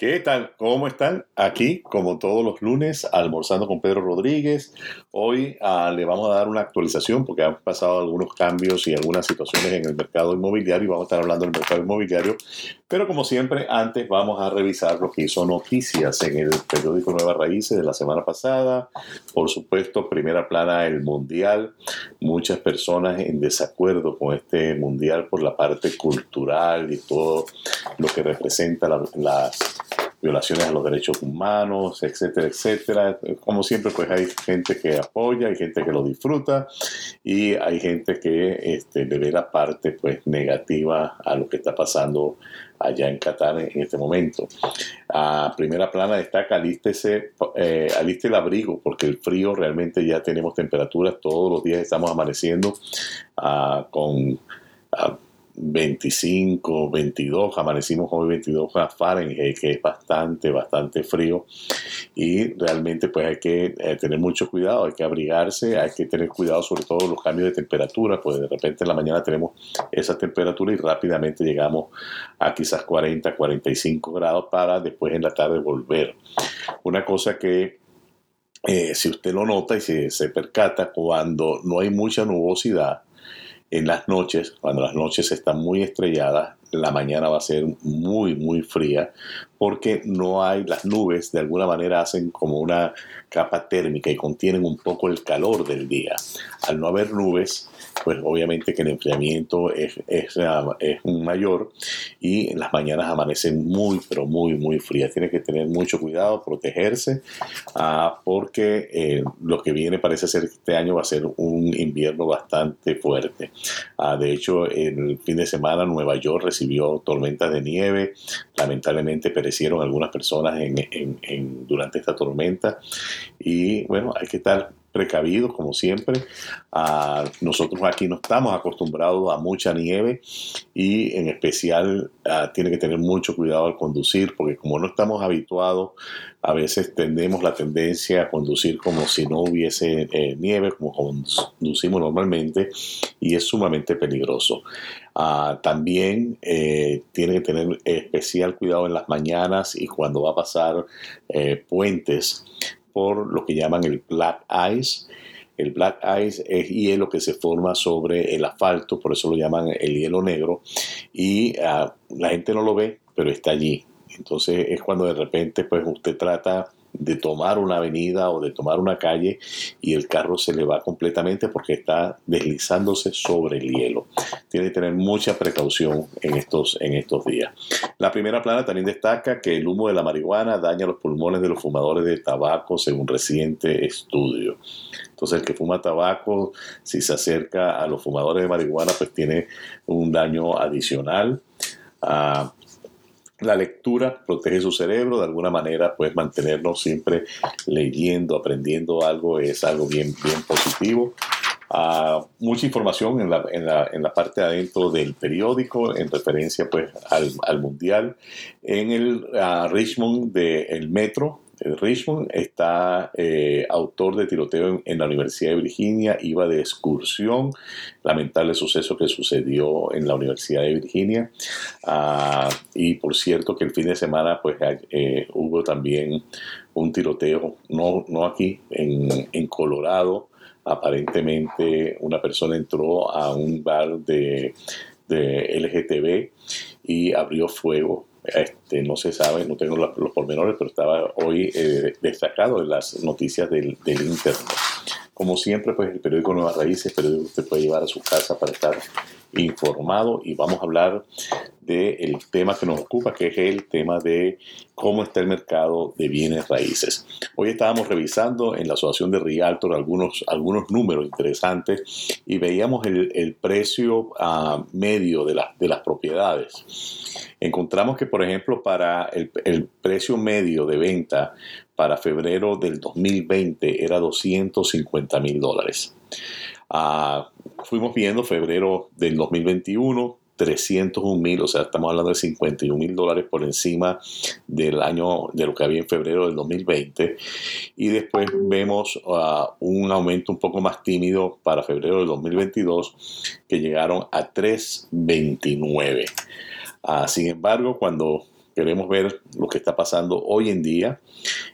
¿Qué tal? ¿Cómo están? Aquí, como todos los lunes, almorzando con Pedro Rodríguez. Hoy ah, le vamos a dar una actualización porque han pasado algunos cambios y algunas situaciones en el mercado inmobiliario y vamos a estar hablando del mercado inmobiliario. Pero como siempre, antes vamos a revisar lo que hizo noticias en el periódico Nueva Raíces de la semana pasada. Por supuesto, primera plana el Mundial. Muchas personas en desacuerdo con este Mundial por la parte cultural y todo lo que representa las violaciones a los derechos humanos, etcétera, etcétera. Como siempre, pues hay gente que apoya, hay gente que lo disfruta y hay gente que este, le ve la parte pues negativa a lo que está pasando allá en Qatar en este momento. A primera plana destaca, alístese, eh, aliste el abrigo, porque el frío realmente ya tenemos temperaturas, todos los días estamos amaneciendo ah, con... Ah, 25, 22, amanecimos hoy 22 a Fahrenheit, que es bastante, bastante frío. Y realmente pues hay que eh, tener mucho cuidado, hay que abrigarse, hay que tener cuidado sobre todo los cambios de temperatura, pues de repente en la mañana tenemos esa temperatura y rápidamente llegamos a quizás 40, 45 grados para después en la tarde volver. Una cosa que eh, si usted lo nota y si se percata, cuando no hay mucha nubosidad, en las noches, cuando las noches están muy estrelladas, la mañana va a ser muy, muy fría porque no hay, las nubes de alguna manera hacen como una capa térmica y contienen un poco el calor del día. Al no haber nubes, pues obviamente que el enfriamiento es, es, es mayor y las mañanas amanecen muy, pero muy, muy frías. Tiene que tener mucho cuidado, protegerse, uh, porque eh, lo que viene parece ser que este año va a ser un invierno bastante fuerte. Uh, de hecho, el fin de semana Nueva York recibió tormentas de nieve, lamentablemente perecieron algunas personas en, en, en, durante esta tormenta y bueno, hay que estar precavidos como siempre. Ah, nosotros aquí no estamos acostumbrados a mucha nieve y en especial ah, tiene que tener mucho cuidado al conducir porque como no estamos habituados, a veces tendemos la tendencia a conducir como si no hubiese eh, nieve, como conducimos normalmente y es sumamente peligroso. Ah, también eh, tiene que tener especial cuidado en las mañanas y cuando va a pasar eh, puentes por lo que llaman el black ice. El black ice es hielo que se forma sobre el asfalto, por eso lo llaman el hielo negro. Y uh, la gente no lo ve, pero está allí. Entonces es cuando de repente pues usted trata de tomar una avenida o de tomar una calle y el carro se le va completamente porque está deslizándose sobre el hielo. Tiene que tener mucha precaución en estos, en estos días. La primera plana también destaca que el humo de la marihuana daña los pulmones de los fumadores de tabaco según reciente estudio. Entonces el que fuma tabaco, si se acerca a los fumadores de marihuana, pues tiene un daño adicional. Uh, la lectura protege su cerebro, de alguna manera, pues mantenernos siempre leyendo, aprendiendo algo es algo bien, bien positivo. Uh, mucha información en la, en, la, en la, parte adentro del periódico en referencia pues al, al mundial. En el uh, Richmond del Metro Richmond está eh, autor de tiroteo en, la Universidad de Virginia, iba de excursión, lamentable suceso que sucedió en la Universidad de Virginia. Ah, y por cierto que el fin de semana pues eh, hubo también un tiroteo, no, no aquí, en, Colorado. Aparentemente una persona entró a un bar de, de LGTB y abrió fuego este, no se sabe, no tengo los, pormenores, pero estaba hoy eh, destacado en las noticias del, del, Internet. Como siempre, pues el periódico Nuevas Raíces, el periódico que usted puede llevar a su casa para estar informado y vamos a hablar del tema que nos ocupa, que es el tema de cómo está el mercado de bienes raíces. Hoy estábamos revisando en la Asociación de Realtor algunos, algunos números interesantes y veíamos el, el precio uh, medio de, la, de las propiedades. Encontramos que, por ejemplo, para el, el precio medio de venta para febrero del 2020 era 250 mil dólares. Uh, fuimos viendo febrero del 2021, 301 mil, o sea, estamos hablando de 51 mil dólares por encima del año de lo que había en febrero del 2020. Y después vemos uh, un aumento un poco más tímido para febrero del 2022, que llegaron a 329. Uh, sin embargo, cuando queremos ver lo que está pasando hoy en día,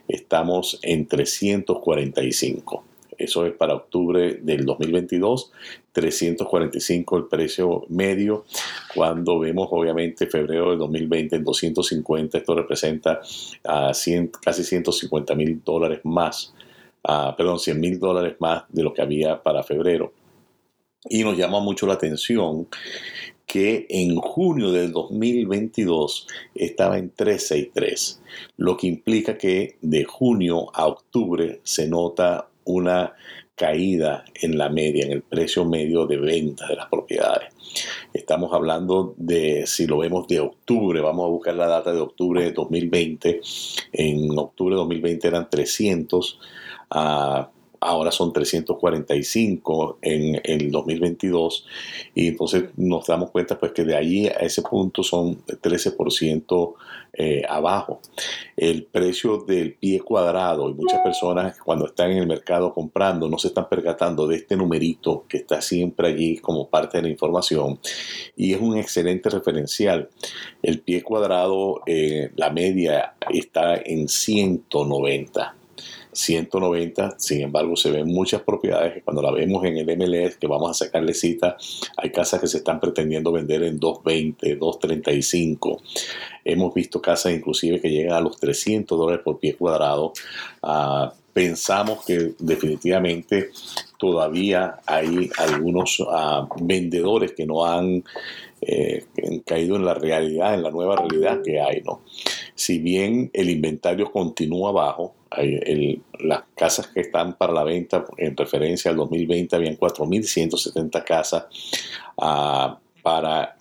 estamos en 345. Eso es para octubre del 2022, 345 el precio medio. Cuando vemos obviamente febrero del 2020 en 250, esto representa a casi 150 mil dólares más, perdón, 100 mil dólares más de lo que había para febrero. Y nos llama mucho la atención que en junio del 2022 estaba en 363, lo que implica que de junio a octubre se nota una caída en la media, en el precio medio de venta de las propiedades. Estamos hablando de, si lo vemos de octubre, vamos a buscar la data de octubre de 2020. En octubre de 2020 eran 300. a ahora son 345 en el 2022 y entonces nos damos cuenta pues que de ahí a ese punto son 13% eh, abajo. El precio del pie cuadrado y muchas personas cuando están en el mercado comprando no se están percatando de este numerito que está siempre allí como parte de la información y es un excelente referencial. El pie cuadrado, eh, la media está en 190 190, sin embargo se ven muchas propiedades que cuando la vemos en el MLS que vamos a sacarle cita, hay casas que se están pretendiendo vender en 220, 235. Hemos visto casas inclusive que llegan a los 300 dólares por pie cuadrado. Ah, pensamos que definitivamente todavía hay algunos ah, vendedores que no han eh, caído en la realidad, en la nueva realidad que hay, ¿no? Si bien el inventario continúa bajo, las casas que están para la venta en referencia al 2020 habían 4.170 casas ah, para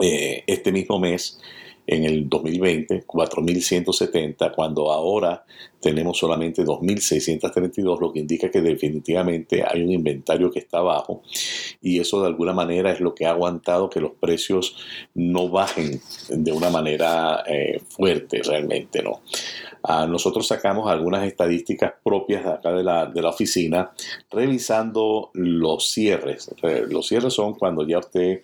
eh, este mismo mes en el 2020, 4.170, cuando ahora tenemos solamente 2.632, lo que indica que definitivamente hay un inventario que está bajo y eso de alguna manera es lo que ha aguantado que los precios no bajen de una manera eh, fuerte realmente, ¿no? Ah, nosotros sacamos algunas estadísticas propias de acá de la, oficina revisando los cierres. Eh, los cierres son cuando ya usted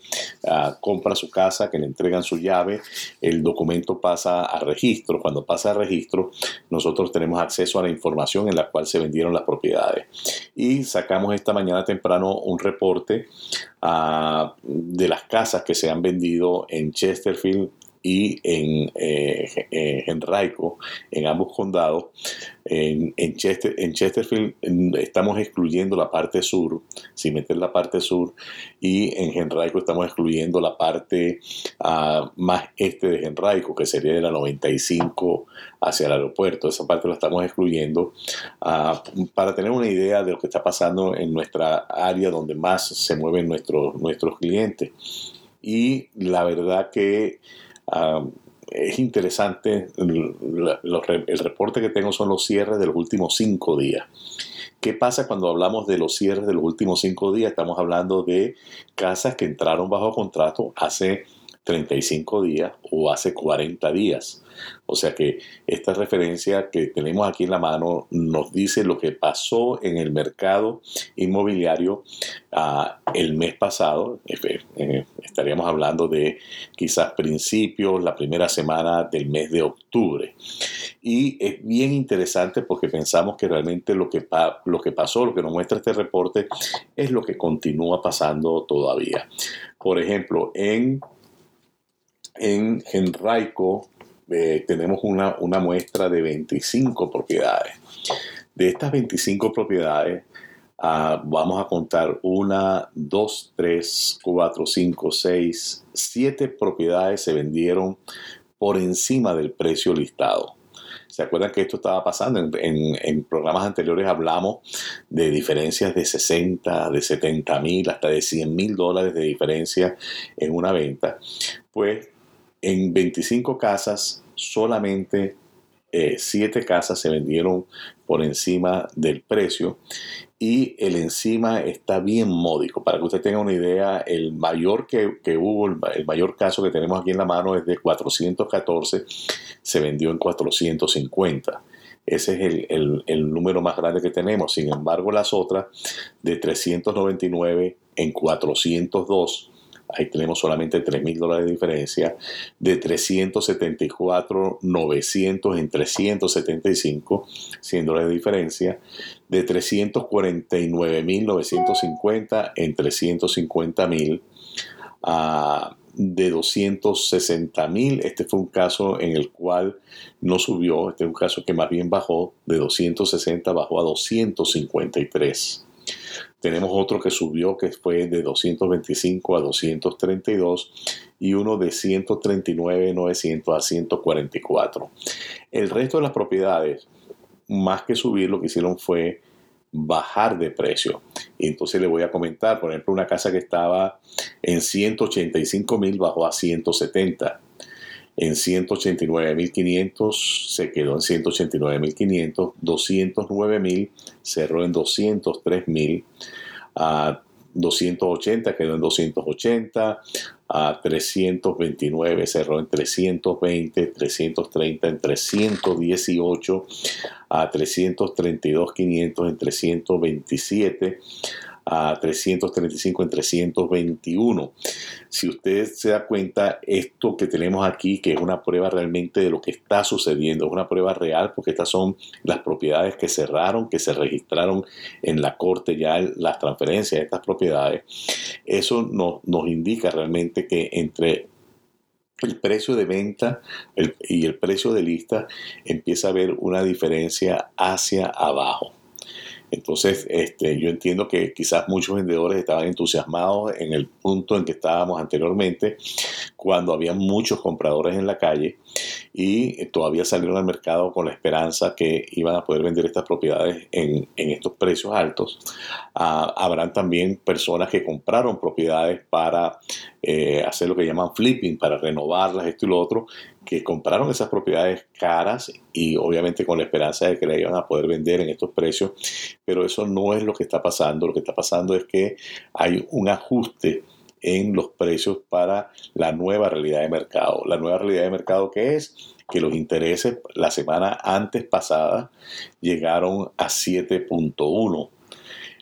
ah, compra su casa, que le entregan su llave, el documento pasa a registro. Cuando pasa a registro, nosotros tenemos acceso a la información en la cual se vendieron las propiedades. Y sacamos esta mañana temprano un reporte ah, de las casas que se han vendido en Chesterfield, y en, eh, en Raico, en ambos condados. En, en, Chester, en Chesterfield estamos excluyendo la parte sur, sin meter la parte sur, y en Henraico estamos excluyendo la parte uh, más este de Henraico, que sería de la 95 hacia el aeropuerto. Esa parte la estamos excluyendo uh, para tener una idea de lo que está pasando en nuestra área donde más se mueven nuestros, nuestros clientes. Y la verdad que es interesante, el, reporte que tengo son los cierres de los últimos cinco días. ¿Qué pasa cuando hablamos de los cierres de los últimos cinco días? Estamos hablando de casas que entraron bajo contrato hace 35 días o hace 40 días. O sea que esta referencia que tenemos aquí en la mano nos dice lo que pasó en el mercado inmobiliario ah, el mes pasado. Estaríamos hablando de quizás principios, la primera semana del mes de octubre. Y es bien interesante porque pensamos que realmente lo que, lo que pasó, lo que nos muestra este reporte, es lo que continúa pasando todavía. Por ejemplo, en en Henraico eh, tenemos una, muestra de 25 propiedades. De estas 25 propiedades, ah, vamos a contar una, dos, tres, cuatro, cinco, seis, siete propiedades se vendieron por encima del precio listado. ¿Se acuerdan que esto estaba pasando? En, programas anteriores hablamos de diferencias de 60, de 70 mil, hasta de 100 mil dólares de diferencia en una venta. Pues en 25 casas, solamente 7 eh, casas se vendieron por encima del precio y el encima está bien módico. Para que usted tenga una idea, el mayor que, hubo, el, mayor caso que tenemos aquí en la mano es de 414, se vendió en 450. Ese es el, el número más grande que tenemos. Sin embargo, las otras de 399 en 402 ahí tenemos solamente 3 mil dólares de diferencia, de 374, 900 en 375, 100 dólares de diferencia, de 349 mil 950 en 350 mil, a de 260 mil. Este fue un caso en el cual no subió, este es un caso que más bien bajó, de 260 bajó a 253. Tenemos otro que subió, que fue de 225 a 232 y uno de 139, 900 a 144. El resto de las propiedades, más que subir, lo que hicieron fue bajar de precio. Y entonces le voy a comentar, por ejemplo, una casa que estaba en 185 mil bajó a 170. En 189.500 se quedó en 189.500, 209.000 cerró en 203.000, a 280 quedó en 280, a 329 cerró en 320, 330 en 318, a 332 500 en 327 a 335 en 321. Si usted se da cuenta, esto que tenemos aquí, que es una prueba realmente de lo que está sucediendo, es una prueba real porque estas son las propiedades que cerraron, que se registraron en la corte ya las transferencias de estas propiedades. Eso nos, nos indica realmente que entre el precio de venta y el precio de lista empieza a haber una diferencia hacia abajo. Entonces, este, yo entiendo que quizás muchos vendedores estaban entusiasmados en el punto en que estábamos anteriormente, cuando había muchos compradores en la calle y todavía salieron al mercado con la esperanza que iban a poder vender estas propiedades en, estos precios altos. Ah, habrán también personas que compraron propiedades para eh, hacer lo que llaman flipping, para renovarlas, esto y lo otro, que compraron esas propiedades caras y obviamente con la esperanza de que la iban a poder vender en estos precios, pero eso no es lo que está pasando. Lo que está pasando es que hay un ajuste en los precios para la nueva realidad de mercado. La nueva realidad de mercado que es que los intereses la semana antes pasada llegaron a 7.1.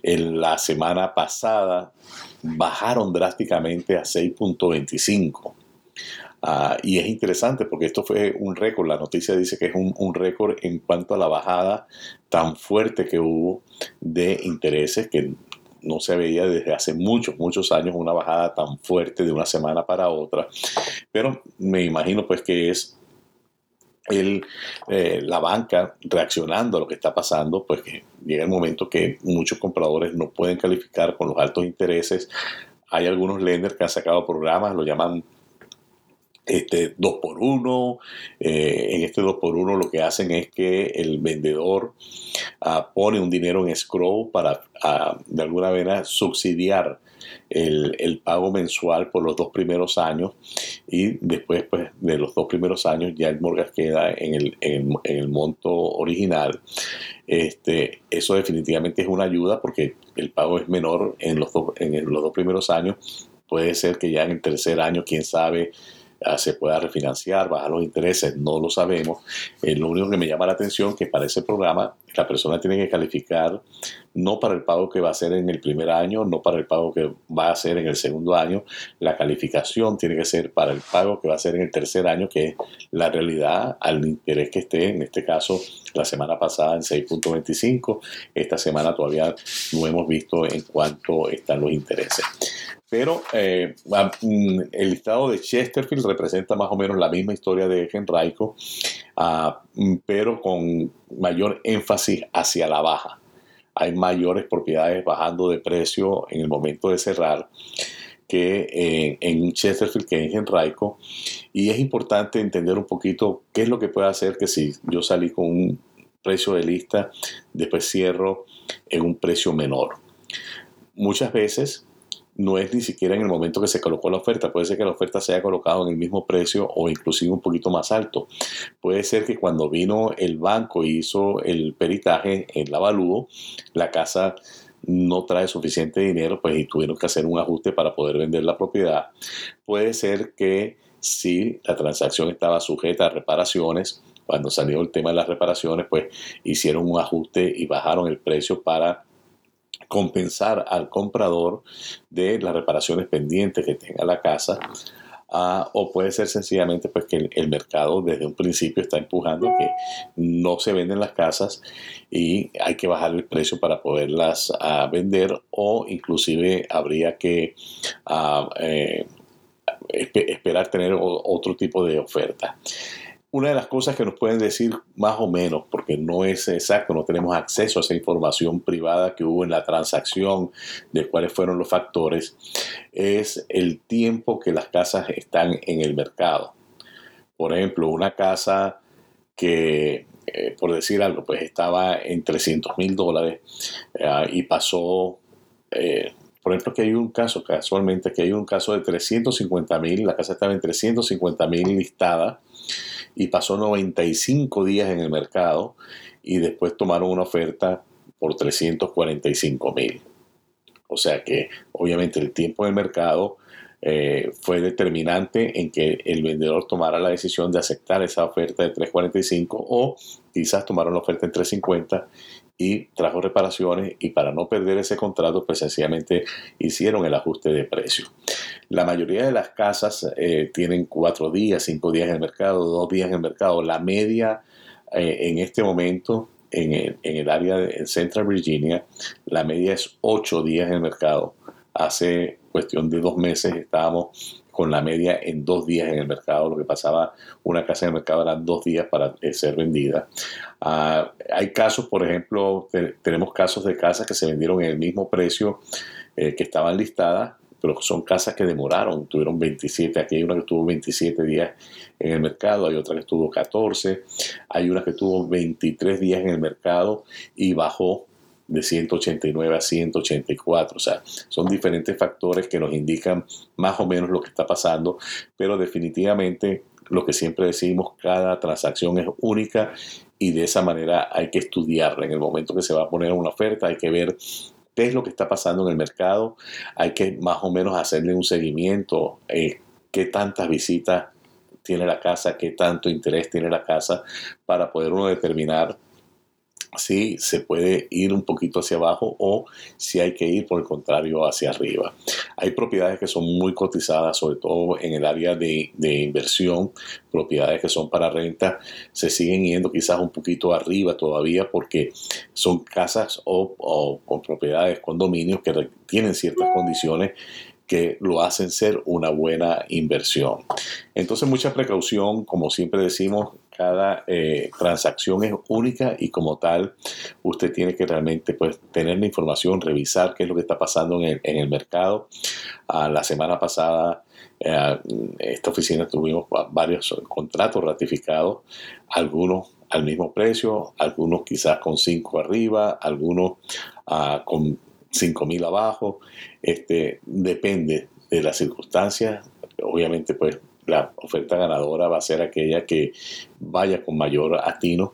En la semana pasada bajaron drásticamente a 6.25. Ah, y es interesante porque esto fue un récord, la noticia dice que es un, un récord en cuanto a la bajada tan fuerte que hubo de intereses que no se veía desde hace muchos, muchos años una bajada tan fuerte de una semana para otra. Pero me imagino pues que es el, eh, la banca reaccionando a lo que está pasando, pues que llega el momento que muchos compradores no pueden calificar con los altos intereses. Hay algunos lenders que han sacado programas, lo llaman este 2 por 1 eh, en este 2 por 1 lo que hacen es que el vendedor ah, pone un dinero en escrow para ah, de alguna manera subsidiar el, pago mensual por los dos primeros años y después pues, de los dos primeros años ya el mortgage queda en el, en el, monto original. Este, eso definitivamente es una ayuda porque el pago es menor en los, en los dos primeros años. Puede ser que ya en el tercer año, quién sabe, se pueda refinanciar, bajar los intereses, no lo sabemos. Eh, lo único que me llama la atención es que para ese programa la persona tiene que calificar no para el pago que va a hacer en el primer año, no para el pago que va a hacer en el segundo año. La calificación tiene que ser para el pago que va a hacer en el tercer año, que es la realidad al interés que esté, en este caso la semana pasada en 6.25, esta semana todavía no hemos visto en cuánto están los intereses. Pero eh, mm, el estado de Chesterfield representa más o menos la misma historia de Henrico, ah, mm, pero con mayor énfasis hacia la baja. Hay mayores propiedades bajando de precio en el momento de cerrar que en Chesterfield que en Henrico. Y es importante entender un poquito qué es lo que puede hacer que si yo salí con un precio de lista, después cierro en un precio menor. Muchas veces no es ni siquiera en el momento que se colocó la oferta. Puede ser que la oferta se haya colocado en el mismo precio o inclusive un poquito más alto. Puede ser que cuando vino el banco y hizo el peritaje, el avalúo, la casa no trae suficiente dinero, pues y tuvieron que hacer un ajuste para poder vender la propiedad. Puede ser que si la transacción estaba sujeta a reparaciones, cuando salió el tema de las reparaciones, pues hicieron un ajuste y bajaron el precio para compensar al comprador de las reparaciones pendientes que tenga la casa Ah, o puede ser sencillamente pues que el, mercado desde un principio está empujando que no se venden las casas y hay que bajar el precio para poderlas ah, vender o inclusive habría que ah, eh, esperar tener otro tipo de oferta. Una de las cosas que nos pueden decir más o menos, porque no es exacto, no tenemos acceso a esa información privada que hubo en la transacción de cuáles fueron los factores, es el tiempo que las casas están en el mercado. Por ejemplo, una casa que, eh, por decir algo, pues estaba en 300 mil dólares eh, y pasó... Eh, por ejemplo, que hay un caso, casualmente, que hay un caso de 350 mil, la casa estaba en 350 mil listada y pasó 95 días en el mercado y después tomaron una oferta por 345 mil. O sea que obviamente el tiempo en el mercado eh, fue determinante en que el vendedor tomara la decisión de aceptar esa oferta de 345 o quizás tomaron la oferta en 350 y trajo reparaciones y para no perder ese contrato pues sencillamente hicieron el ajuste de precio. La mayoría de las casas eh, tienen cuatro días, cinco días en el mercado, dos días en el mercado. La media eh, en este momento en el, en el área de Central Virginia, la media es ocho días en el mercado. Hace cuestión de dos meses estábamos con la media en dos días en el mercado. Lo que pasaba, una casa en el mercado eran dos días para eh, ser vendida. Ah, hay casos, por ejemplo, tenemos casos de casas que se vendieron en el mismo precio que estaban listadas pero son casas que demoraron, tuvieron 27, aquí hay una que tuvo 27 días en el mercado, hay otra que estuvo 14, hay una que tuvo 23 días en el mercado y bajó de 189 a 184. O sea, son diferentes factores que nos indican más o menos lo que está pasando, pero definitivamente lo que siempre decimos, cada transacción es única y de esa manera hay que estudiarla. En el momento que se va a poner una oferta hay que ver qué es lo que está pasando en el mercado, hay que más o menos hacerle un seguimiento, eh, qué tantas visitas tiene la casa, qué tanto interés tiene la casa, para poder uno determinar si se puede ir un poquito hacia abajo o si hay que ir por el contrario hacia arriba. Hay propiedades que son muy cotizadas, sobre todo en el área de, inversión, propiedades que son para renta, se siguen yendo quizás un poquito arriba todavía porque son casas o, o propiedades, condominios que tienen ciertas condiciones que lo hacen ser una buena inversión. Entonces mucha precaución, como siempre decimos, cada eh, transacción es única y como tal usted tiene que realmente pues, tener la información, revisar qué es lo que está pasando en el, mercado. Ah, la semana pasada eh, esta oficina tuvimos varios contratos ratificados, algunos al mismo precio, algunos quizás con 5 arriba, algunos ah, con 5 mil abajo. Este, depende de las circunstancias. Obviamente pues la oferta ganadora va a ser aquella que vaya con mayor atino.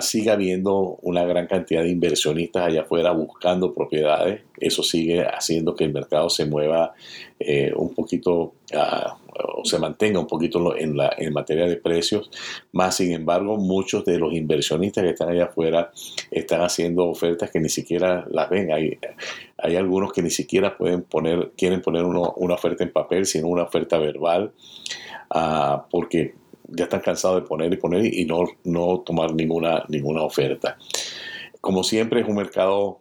Siga habiendo una gran cantidad de inversionistas allá afuera buscando propiedades. Eso sigue haciendo que el mercado se mueva eh, un poquito se mantenga un poquito en, la, en materia de precios. Más sin embargo, muchos de los inversionistas que están allá afuera están haciendo ofertas que ni siquiera las ven. Hay, hay algunos que ni siquiera pueden poner, quieren poner una oferta en papel, sino una oferta verbal, uh, porque ya están cansados de poner y poner y no, no tomar ninguna, ninguna oferta. Como siempre es un mercado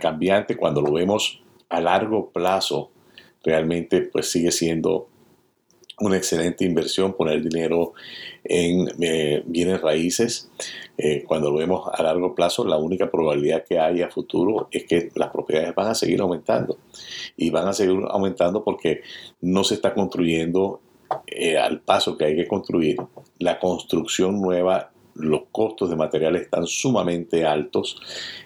cambiante cuando lo vemos a largo plazo realmente pues sigue siendo una excelente inversión poner dinero en eh, bienes raíces. Eh, cuando lo vemos a largo plazo, la única probabilidad que hay a futuro es que las propiedades van a seguir aumentando. Y van a seguir aumentando porque no se está construyendo eh, al paso que hay que construir. La construcción nueva, los costos de materiales están sumamente altos.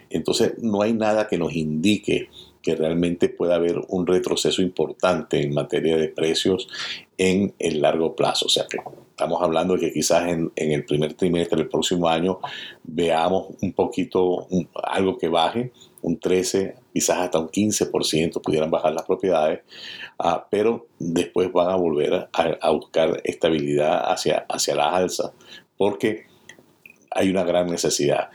Entonces no hay nada que nos indique que realmente pueda haber un retroceso importante en materia de precios en el largo plazo. O sea que estamos hablando de que quizás en, el primer trimestre del próximo año veamos un poquito algo que baje, un 13, quizás hasta un 15% pudieran bajar las propiedades, ah, pero después van a volver a, buscar estabilidad hacia, hacia la alza, porque hay una gran necesidad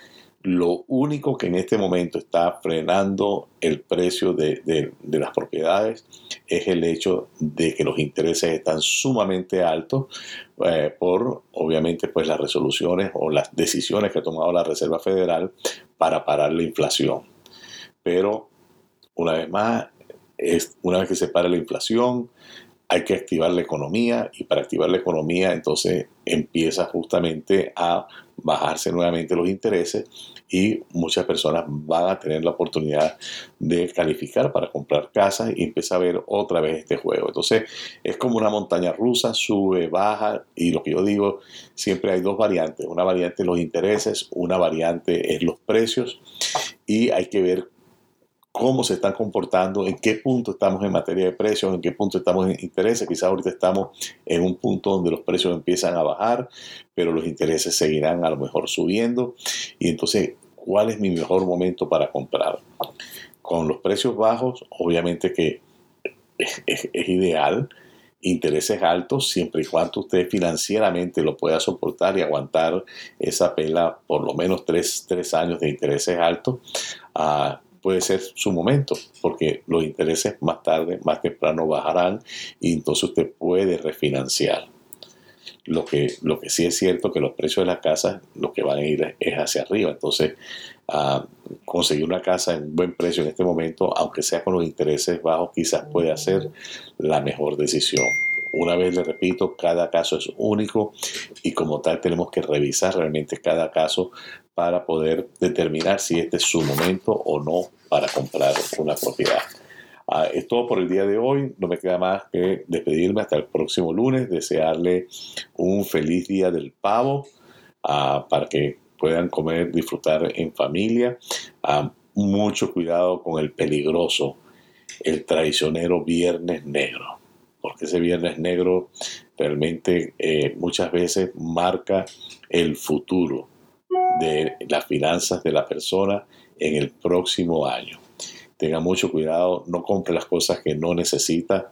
Lo único que en este momento está frenando el precio de, las propiedades es el hecho de que los intereses están sumamente altos eh, por, obviamente, pues las resoluciones o las decisiones que ha tomado la Reserva Federal para parar la inflación. Pero, una vez más, una vez que se para la inflación, hay que activar la economía y para activar la economía entonces empieza justamente a bajarse nuevamente los intereses y muchas personas van a tener la oportunidad de calificar para comprar casas y empieza a ver otra vez este juego. Entonces es como una montaña rusa, sube, baja y lo que yo digo, siempre hay dos variantes. Una variante los intereses, una variante es los precios y hay que ver cómo se están comportando, en qué punto estamos en materia de precios, en qué punto estamos en intereses. Quizás ahorita estamos en un punto donde los precios empiezan a bajar, pero los intereses seguirán a lo mejor subiendo. Y entonces, ¿cuál es mi mejor momento para comprar? Con los precios bajos, obviamente que es, ideal intereses altos siempre y cuando usted financieramente lo pueda soportar y aguantar esa pela por lo menos tres, años de intereses altos. Uh, puede ser su momento, porque los intereses más tarde, más temprano bajarán y entonces usted puede refinanciar. Lo que, lo que sí es cierto que los precios de las casas lo que van a ir es hacia arriba. Entonces, ah, conseguir una casa en buen precio en este momento, aunque sea con los intereses bajos, quizás puede ser la mejor decisión. Una vez le repito, cada caso es único y como tal tenemos que revisar realmente cada caso para poder determinar si este es su momento o no para comprar una propiedad. Ah, es todo por el día de hoy. No me queda más que despedirme hasta el próximo lunes, desearle un feliz día del pavo ah, para que puedan comer, disfrutar en familia. Ah, mucho cuidado con el peligroso, el traicionero viernes negro, porque ese viernes negro realmente eh, muchas veces marca el futuro de las finanzas de la persona en el próximo año. Tenga mucho cuidado, no compre las cosas que no necesita.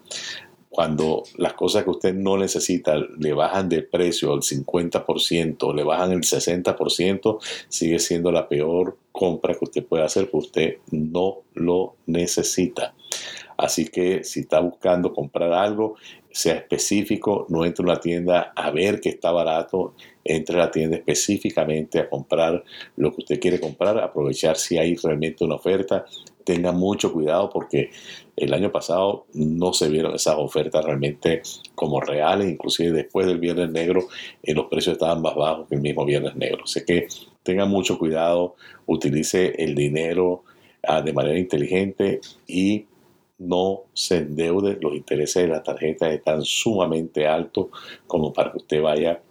Cuando las cosas que usted no necesita le bajan de precio al 50%, le bajan el 60%, sigue siendo la peor compra que usted puede hacer porque usted no lo necesita. Así que si está buscando comprar algo, sea específico, no entre a una tienda a ver que está barato, entre a la tienda específicamente a comprar lo que usted quiere comprar, aprovechar si hay realmente una oferta. Tenga mucho cuidado porque el año pasado no se vieron esas ofertas realmente como reales, inclusive después del Viernes Negro eh, los precios estaban más bajos que el mismo Viernes Negro. Así que tenga mucho cuidado, utilice el dinero ah, de manera inteligente y no se endeude, los intereses de la tarjeta están sumamente altos como para que usted vaya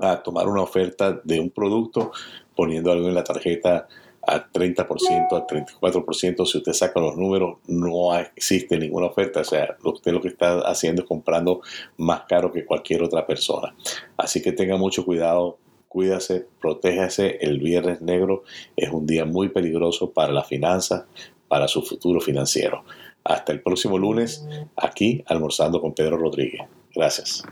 a tomar una oferta de un producto poniendo algo en la tarjeta a 30%, a 34%, si usted saca los números, no existe ninguna oferta. O sea, usted lo que está haciendo es comprando más caro que cualquier otra persona. Así que tenga mucho cuidado, cuídase, protéjase. El viernes negro es un día muy peligroso para la finanza, para su futuro financiero. Hasta el próximo lunes, aquí almorzando con Pedro Rodríguez. Gracias.